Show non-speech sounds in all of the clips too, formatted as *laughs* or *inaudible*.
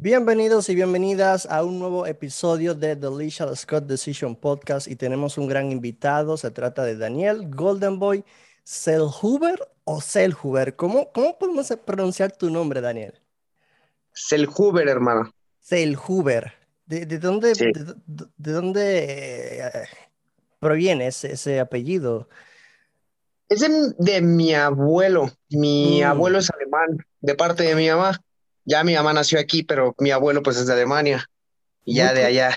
Bienvenidos y bienvenidas a un nuevo episodio de The Lisha Scott Decision Podcast y tenemos un gran invitado. Se trata de Daniel Goldenboy Selhuber o Selhuber. ¿Cómo, ¿Cómo podemos pronunciar tu nombre, Daniel? Selhuber, hermano. Selhuber. ¿De, de dónde, de, dónde eh, proviene ese, apellido? Es de, mi abuelo. Mi mm. abuelo es alemán, de parte de mi mamá. Ya mi mamá nació aquí, pero mi abuelo pues es de Alemania y ya de allá.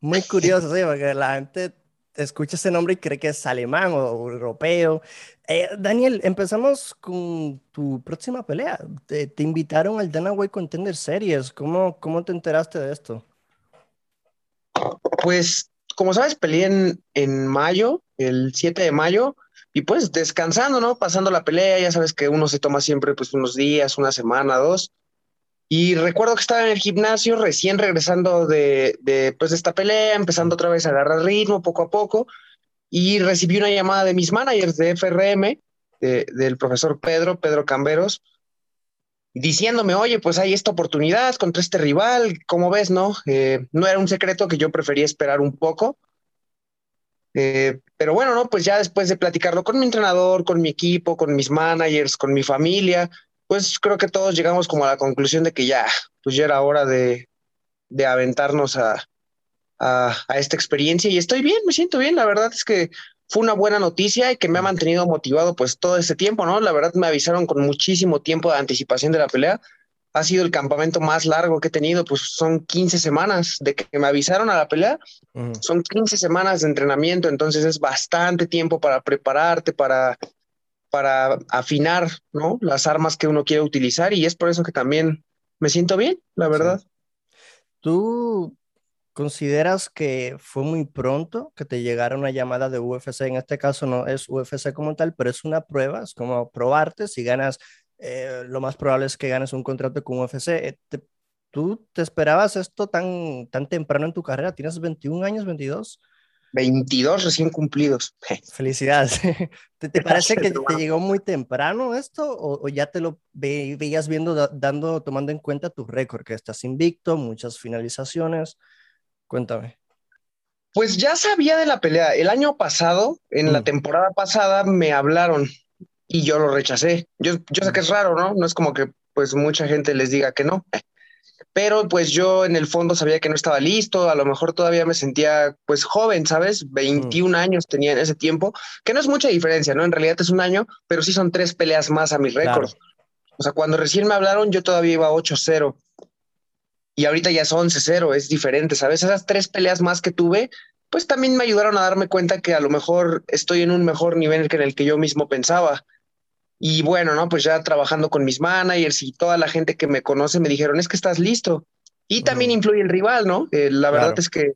Muy curioso, *laughs* sí, porque la gente escucha ese nombre y cree que es alemán o, europeo. Eh, Daniel, empezamos con tu próxima pelea. Te, invitaron al Dana White Contender Series. ¿Cómo, ¿Cómo te enteraste de esto? Pues, como sabes, peleé en, en mayo, el 7 de mayo, y pues descansando, ¿no? Pasando la pelea, ya sabes que uno se toma siempre pues unos días, una semana, dos. Y recuerdo que estaba en el gimnasio recién regresando de, de, pues, de esta pelea, empezando otra vez a agarrar ritmo poco a poco, y recibí una llamada de mis managers de FRM, del profesor Pedro, Pedro Camberos, diciéndome, oye, pues hay esta oportunidad contra este rival, ¿cómo ves, no? Eh, no era un secreto que yo prefería esperar un poco. Eh, pero bueno, no, pues ya después de platicarlo con mi entrenador, con mi equipo, con mis managers, con mi familia, pues creo que todos llegamos como a la conclusión de que ya, pues ya era hora de, de aventarnos a, a, esta experiencia y estoy bien, me siento bien, la verdad es que fue una buena noticia y que me ha mantenido motivado pues todo este tiempo, ¿no? La verdad me avisaron con muchísimo tiempo de anticipación de la pelea. Ha sido el campamento más largo que he tenido, pues son 15 semanas de que me avisaron a la pelea. Son 15 semanas de entrenamiento, entonces es bastante tiempo para prepararte, para para afinar ¿no? las armas que uno quiere utilizar y es por eso que también me siento bien, la verdad. ¿Tú consideras que fue muy pronto que te llegara una llamada de UFC? En este caso no es UFC como tal, pero es una prueba, es como probarte, si ganas, eh, lo más probable es que ganes un contrato con UFC. Eh, ¿Tú te esperabas esto tan, tan temprano en tu carrera? ¿Tienes 21 años, 22? 22 recién cumplidos. *laughs* Felicidades. *laughs* ¿Te, parece que te llegó muy temprano esto o, ya te lo veías viendo, dando, tomando en cuenta tu récord, que estás invicto, muchas finalizaciones? Cuéntame. Pues ya sabía de la pelea. El año pasado, en la mm. temporada pasada, me hablaron y yo lo rechacé. Yo, yo sé que es raro, ¿no? No es como que pues mucha gente les diga que no pero pues yo en el fondo sabía que no estaba listo, a lo mejor todavía me sentía pues joven, ¿sabes? 21 mm. años tenía en ese tiempo, que no es mucha diferencia, ¿no? En realidad es un año, pero sí son tres peleas más a mi récord. O sea, cuando recién me hablaron yo todavía iba 8-0 y ahorita ya es 11-0, es diferente, ¿sabes? Esas tres peleas más que tuve, pues también me ayudaron a darme cuenta que a lo mejor estoy en un mejor nivel que en el que yo mismo pensaba. Y bueno, ¿no? Pues ya trabajando con mis managers y toda la gente que me conoce me dijeron, es que estás listo. Y también influye el rival, ¿no? Eh, la verdad es que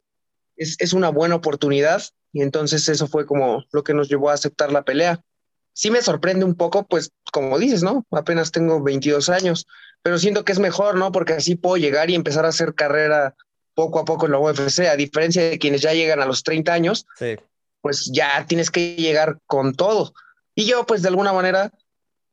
es, es, una buena oportunidad y entonces eso fue como lo que nos llevó a aceptar la pelea. Sí me sorprende un poco, pues como dices, ¿no? Apenas tengo 22 años, pero siento que es mejor, ¿no? Porque así puedo llegar y empezar a hacer carrera poco a poco en la UFC, a diferencia de quienes ya llegan a los 30 años, pues ya tienes que llegar con todo. Y yo, pues de alguna manera,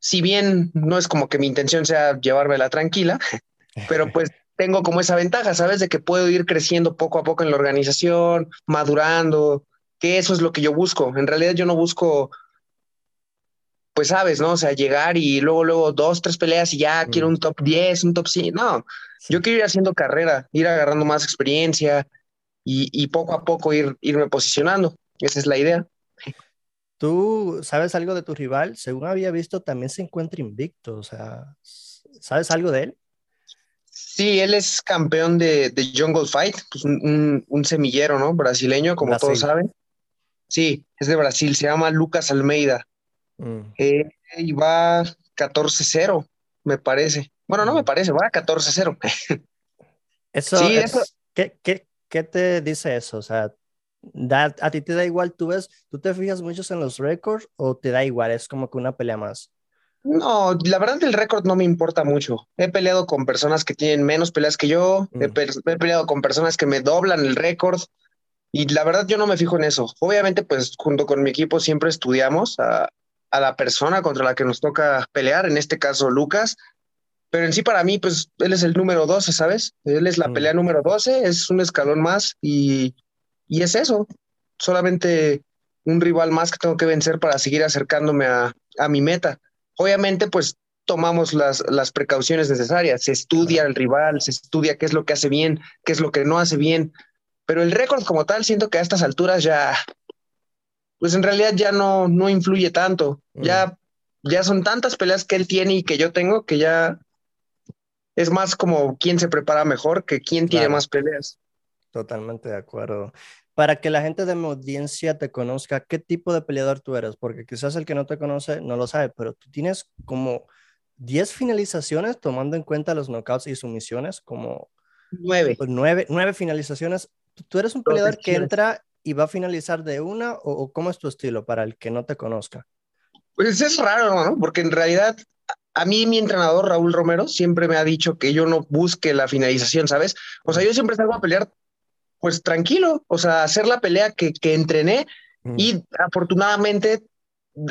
si bien no es como que mi intención sea llevármela tranquila, *laughs* pero pues tengo como esa ventaja, ¿sabes? De que puedo ir creciendo poco a poco en la organización, madurando, que eso es lo que yo busco. En realidad yo no busco, pues sabes, ¿no? O sea, llegar y luego, luego dos, tres peleas y ya quiero mm. un top 10, un top 5. No, yo quiero ir haciendo carrera, ir agarrando más experiencia y, y poco a poco ir, irme posicionando. Esa es la idea. ¿Tú sabes algo de tu rival? Según había visto, también se encuentra invicto. O sea, ¿sabes algo de él? Sí, él es campeón de, de Jungle Fight, pues un, semillero, ¿no? Brasileño, como todos saben. Sí, es de Brasil, se llama Lucas Almeida. Mm. Eh, y va 14-0, me parece. Bueno, no me mm. parece, va 14-0. *laughs* eso, sí, eso... ¿qué, qué, ¿Qué te dice eso? O sea, ¿A ti te da igual? ¿Tú ves, tú te fijas mucho en los récords o te da igual? Es como que una pelea más. No, la verdad el récord no me importa mucho. He peleado con personas que tienen menos peleas que yo, he, mm. peleado con personas que me doblan el récord y la verdad yo no me fijo en eso. Obviamente pues junto con mi equipo siempre estudiamos a, a la persona contra la que nos toca pelear, en este caso Lucas, pero en sí para mí, pues él es el número 12, ¿sabes? Él es la mm. pelea número 12, es un escalón más y, y es eso, solamente un rival más que tengo que vencer para seguir acercándome a, a mi meta. Obviamente, pues tomamos las, las precauciones necesarias, se estudia el rival, se estudia qué es lo que hace bien, qué es lo que no hace bien, pero el récord como tal siento que a estas alturas ya, pues en realidad ya no, no influye tanto, mm. ya, ya son tantas peleas que él tiene y que yo tengo que ya es más como quién se prepara mejor que quién tiene más peleas. Totalmente de acuerdo. Para que la gente de mi audiencia te conozca, ¿qué tipo de peleador tú eres? Porque quizás el que no te conoce no lo sabe, pero tú tienes como 10 finalizaciones tomando en cuenta los knockouts y sumisiones, como 9. Pues nueve, nueve finalizaciones. ¿Tú eres un peleador que entra y va a finalizar de una o, cómo es tu estilo para el que no te conozca? Pues es raro, ¿no? Porque en realidad a mí mi entrenador Raúl Romero siempre me ha dicho que yo no busque la finalización, ¿sabes? O sea, yo siempre salgo a pelear pues tranquilo, o sea, hacer la pelea que, que entrené y afortunadamente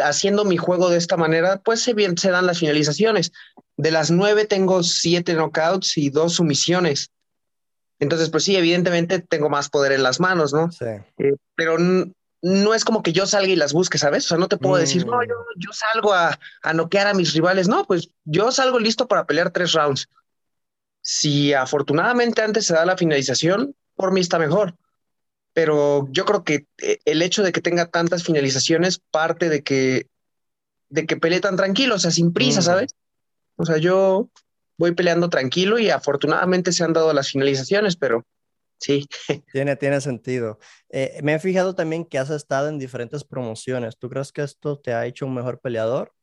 haciendo mi juego de esta manera, pues se, bien, se dan las finalizaciones. De las nueve tengo siete knockouts y dos sumisiones. Entonces, pues sí, evidentemente tengo más poder en las manos, ¿no? Sí. Eh, pero no es como que yo salga y las busque, ¿sabes? O sea, no te puedo decir, no, mm. yo, yo salgo a, a, noquear a mis rivales. No, pues yo salgo listo para pelear tres rounds. Si afortunadamente antes se da la finalización, por mí está mejor. Pero yo creo que eh, el hecho de que tenga tantas finalizaciones parte de que, de que pelee tan tranquilo, o sea, sin prisa, mm. ¿sabes? O sea, yo voy peleando tranquilo y afortunadamente se han dado las finalizaciones, pero sí. *laughs* Tiene, tiene sentido. Eh, me he fijado también que has estado en diferentes promociones. ¿Tú crees que esto te ha hecho un mejor peleador?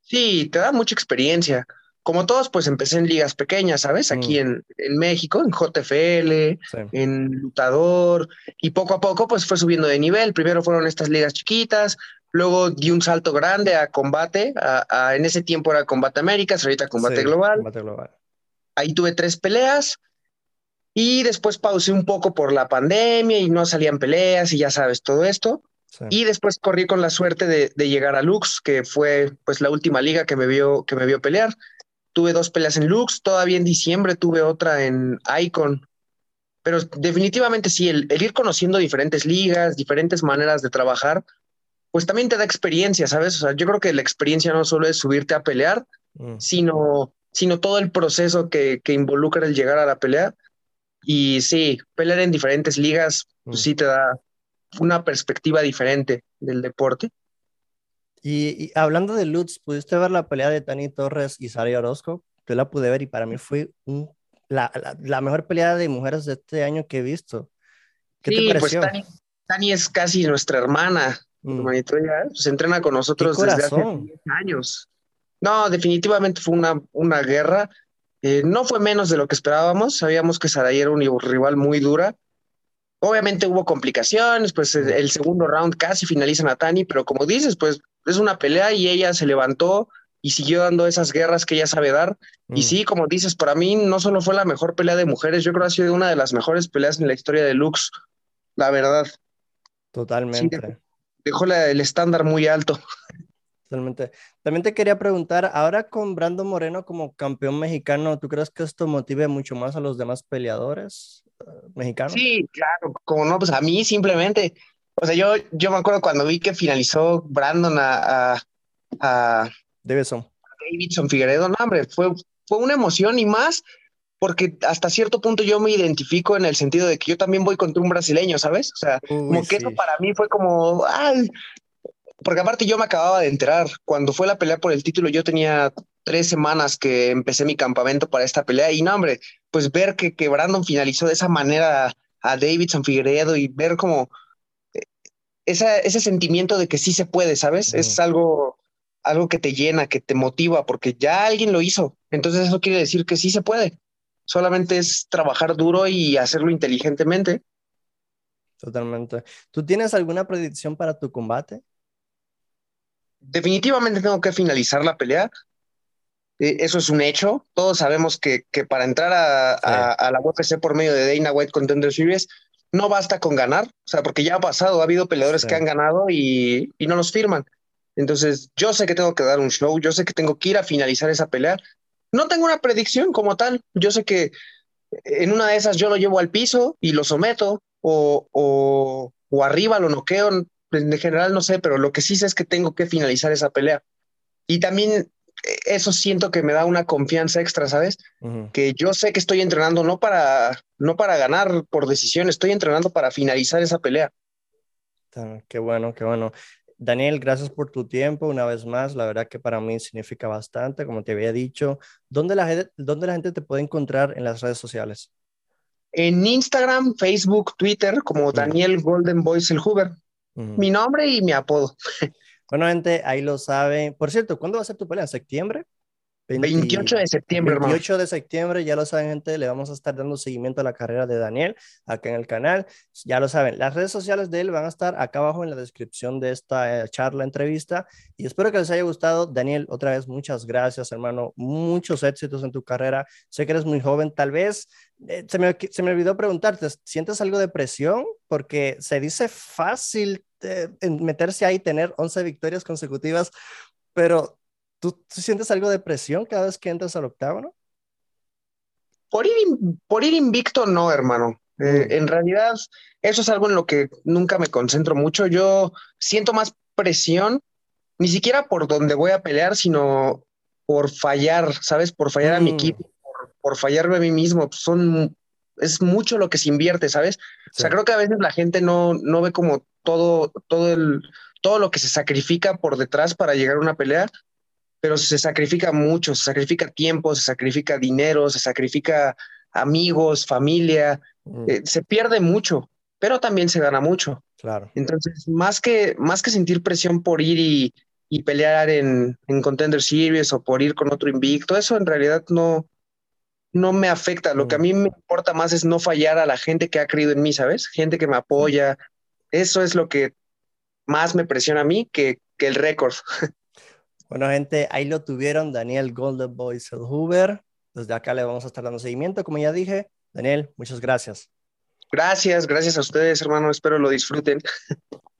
Sí, te da mucha experiencia. Como todos, pues empecé en ligas pequeñas, ¿sabes? Aquí mm. en, en, México, en JFL, en Lutador, y poco a poco, pues fue subiendo de nivel. Primero fueron estas ligas chiquitas, luego di un salto grande a combate. A, en ese tiempo era Combate Américas, ahorita combate, global. combate Global. Ahí tuve tres peleas y después pausé un poco por la pandemia y no salían peleas y ya sabes todo esto. Y después corrí con la suerte de, de, llegar a Lux, que fue pues la última liga que me vio, que me vio pelear. Tuve dos peleas en Lux, todavía en diciembre tuve otra en Icon. Pero definitivamente sí, el, el ir conociendo diferentes ligas, diferentes maneras de trabajar, pues también te da experiencia, ¿sabes? O sea, yo creo que la experiencia no solo es subirte a pelear, mm. sino, sino todo el proceso que, que, involucra el llegar a la pelea. Y sí, pelear en diferentes ligas, pues mm. sí te da una perspectiva diferente del deporte. Y, hablando de Lutz, ¿pudiste ver la pelea de Tani Torres y Sari Orozco? Yo la pude ver y para mí fue un, la, la, mejor pelea de mujeres de este año que he visto. ¿Qué sí, te pues pareció? Pues Tani, Tani es casi nuestra hermana. Mm. se entrena con nosotros desde hace 10 años. No, definitivamente fue una, una guerra. Eh, no fue menos de lo que esperábamos. Sabíamos que Saray era un rival muy dura. Obviamente hubo complicaciones, pues el, segundo round casi finalizan a Tani, pero como dices, pues es una pelea y ella se levantó y siguió dando esas guerras que ella sabe dar. Y mm. sí, como dices, para mí no solo fue la mejor pelea de mujeres, yo creo que ha sido una de las mejores peleas en la historia de Lux, la verdad. Totalmente dejó el estándar muy alto. Totalmente. También te quería preguntar, ahora con Brando Moreno como campeón mexicano, ¿tú crees que esto motive mucho más a los demás peleadores eh, mexicanos? Sí, claro, como no, pues a mí simplemente, o sea, yo, yo me acuerdo cuando vi que finalizó Brandon a, a, a Davidson. Davidson Figueredo, no, hombre, fue, fue una emoción y más porque hasta cierto punto yo me identifico en el sentido de que yo también voy contra un brasileño, ¿sabes? O sea, como que eso para mí fue como, ay, porque aparte yo me acababa de enterar, cuando fue la pelea por el título yo tenía tres semanas que empecé mi campamento para esta pelea y no, hombre, pues ver que, que Brandon finalizó de esa manera a Davidson Figueredo y ver como eh, esa, ese sentimiento de que sí se puede, ¿sabes? Es algo, algo que te llena, que te motiva, porque ya alguien lo hizo. Entonces eso quiere decir que sí se puede solamente es trabajar duro y hacerlo inteligentemente. Totalmente. ¿Tú tienes alguna predicción para tu combate? Definitivamente tengo que finalizar la pelea. E, eso es un hecho. Todos sabemos que, que para entrar a, la UFC por medio de Dana White Contender Series no basta con ganar, o sea, porque ya ha pasado, ha habido peleadores que han ganado y, y no los firman. Entonces, yo sé que tengo que dar un show, yo sé que tengo que ir a finalizar esa pelea no tengo una predicción como tal. Yo sé que en una de esas yo lo llevo al piso y lo someto o, o, o arriba lo noqueo. En general no sé, pero lo que sí sé es que tengo que finalizar esa pelea. Y también eso siento que me da una confianza extra, ¿sabes? Que yo sé que estoy entrenando no para, no para ganar por decisión, estoy entrenando para finalizar esa pelea. Qué bueno, qué bueno. Daniel, gracias por tu tiempo una vez más. La verdad que para mí significa bastante, como te había dicho. ¿Dónde la, gente, dónde la gente te puede encontrar en las redes sociales? En Instagram, Facebook, Twitter, como Daniel Golden Voice el Hoover. Mi nombre y mi apodo. Bueno, gente, ahí lo saben. Por cierto, ¿cuándo va a ser tu pelea? ¿En septiembre? 28 de septiembre, 28 de septiembre, ya lo saben, gente, le vamos a estar dando seguimiento a la carrera de Daniel acá en el canal. Ya lo saben, las redes sociales de él van a estar acá abajo en la descripción de esta eh, charla, entrevista. Y espero que les haya gustado. Daniel, otra vez, muchas gracias, hermano. Muchos éxitos en tu carrera. Sé que eres muy joven, tal vez. Eh, se, me, se me olvidó preguntarte, ¿sientes algo de presión? Porque se dice fácil eh, meterse ahí tener 11 victorias consecutivas, pero ¿Tú, sientes algo de presión cada vez que entras al octavo, Por ir, por ir invicto, no, hermano. Eh, mm. en realidad, eso es algo en lo que nunca me concentro mucho. Yo siento más presión, ni siquiera por donde voy a pelear, sino por fallar, ¿sabes? Por fallar a mi mm. equipo, por, fallarme a mí mismo. Son, es mucho lo que se invierte, ¿sabes? O sea, creo que a veces la gente no, no ve como todo, todo, el, todo lo que se sacrifica por detrás para llegar a una pelea pero se sacrifica mucho, se sacrifica tiempo, se sacrifica dinero, se sacrifica amigos, familia, mm. eh, se pierde mucho, pero también se gana mucho. Claro. Entonces, más que, más que sentir presión por ir y, y pelear en, en, Contender Series o por ir con otro invicto, eso en realidad no, no me afecta. Lo que a mm. mí me importa más es no fallar a la gente que ha creído en mí, ¿sabes? Gente que me apoya. Eso es lo que más me presiona a mí que, que el récord. *laughs* Bueno, gente, ahí lo tuvieron, Daniel Golden Boy Hoover. Desde acá le vamos a estar dando seguimiento, como ya dije. Daniel, muchas gracias. Gracias, gracias a ustedes, hermano. Espero lo disfruten. *laughs*